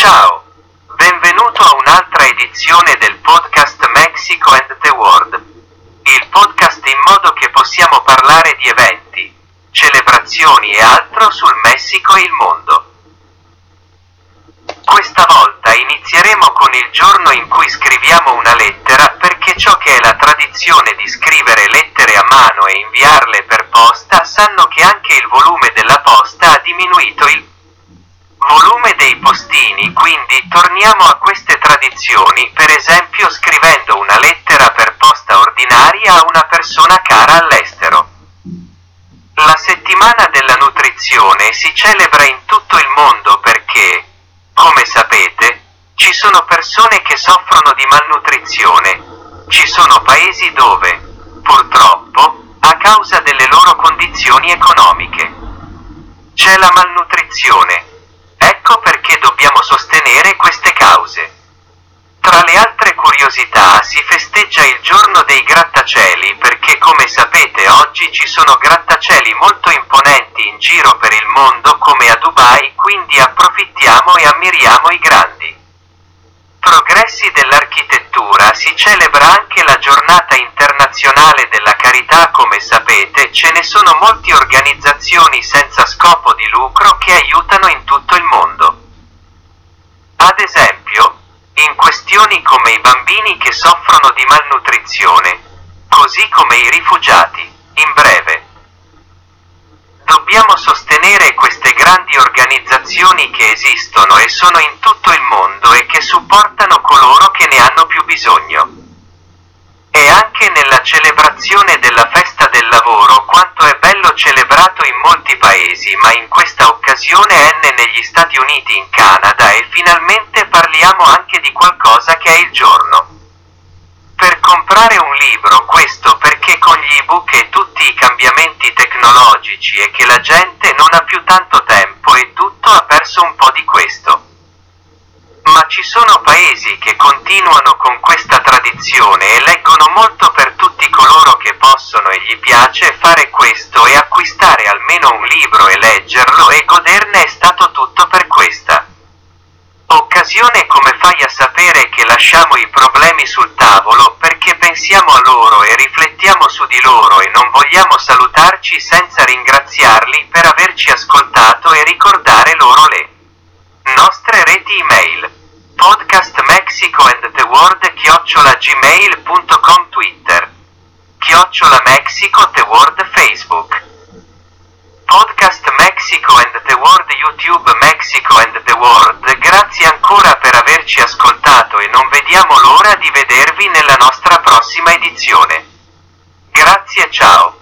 Ciao, benvenuto a un'altra edizione del podcast Mexico and the World. Il podcast in modo che possiamo parlare di eventi, celebrazioni e altro sul Messico e il mondo. Questa volta inizieremo con il giorno in cui scriviamo una lettera perché ciò che è la tradizione di scrivere lettere a mano e inviarle per posta sanno che anche il volume della posta ha diminuito il volume dei postini, quindi torniamo a queste tradizioni, per esempio scrivendo una lettera per posta ordinaria a una persona cara all'estero. La settimana della nutrizione si celebra in tutto il mondo perché, come sapete, ci sono persone che soffrono di malnutrizione. Ci sono paesi dove, purtroppo, a causa delle loro condizioni economiche, c'è la malnutrizione Ecco perché dobbiamo sostenere queste cause. Tra le altre curiosità si festeggia il giorno dei grattacieli perché come sapete oggi ci sono grattacieli molto imponenti in giro per il mondo come a Dubai, quindi approfittiamo e ammiriamo i grandi. Progressi dell'architettura si celebra anche la giornata internazionale della carità come sapete ce ne sono molte organizzazioni senza scopo di lucro che aiutano in tutto il mondo. Ad esempio, in questioni come i bambini che soffrono di malnutrizione, così come i rifugiati, in breve. Dobbiamo sostenere queste grandi organizzazioni che esistono e sono in tutto il mondo e che supportano coloro che ne hanno più bisogno. E anche nella celebrazione della festa del lavoro quanto è bello celebrato in molti paesi, ma in questa occasione è negli Stati Uniti in Canada e finalmente parliamo anche di qualcosa che è il giorno per comprare un libro, questo perché con gli ebook e tutti i cambiamenti tecnologici e che la gente non ha più tanto tempo e tutto ha perso un po' di questo. Ma ci sono paesi che continuano con questa tradizione e leggono molto per tutti coloro che possono e gli piace fare questo e acquistare almeno un libro e leggerlo e goderne è stato tutto per questa occasione come fai a sapere lasciamo i problemi sul tavolo perché pensiamo a loro e riflettiamo su di loro e non vogliamo salutarci senza ringraziarli per averci ascoltato e ricordare loro le nostre reti email podcast Mexico and the World chiocciola gmail.com Twitter chiocciola Mexico the World Facebook podcast Mexico and the World YouTube Mexico and the World. Grazie ancora per averci ascoltato vediamo l'ora di vedervi nella nostra prossima edizione. Grazie ciao!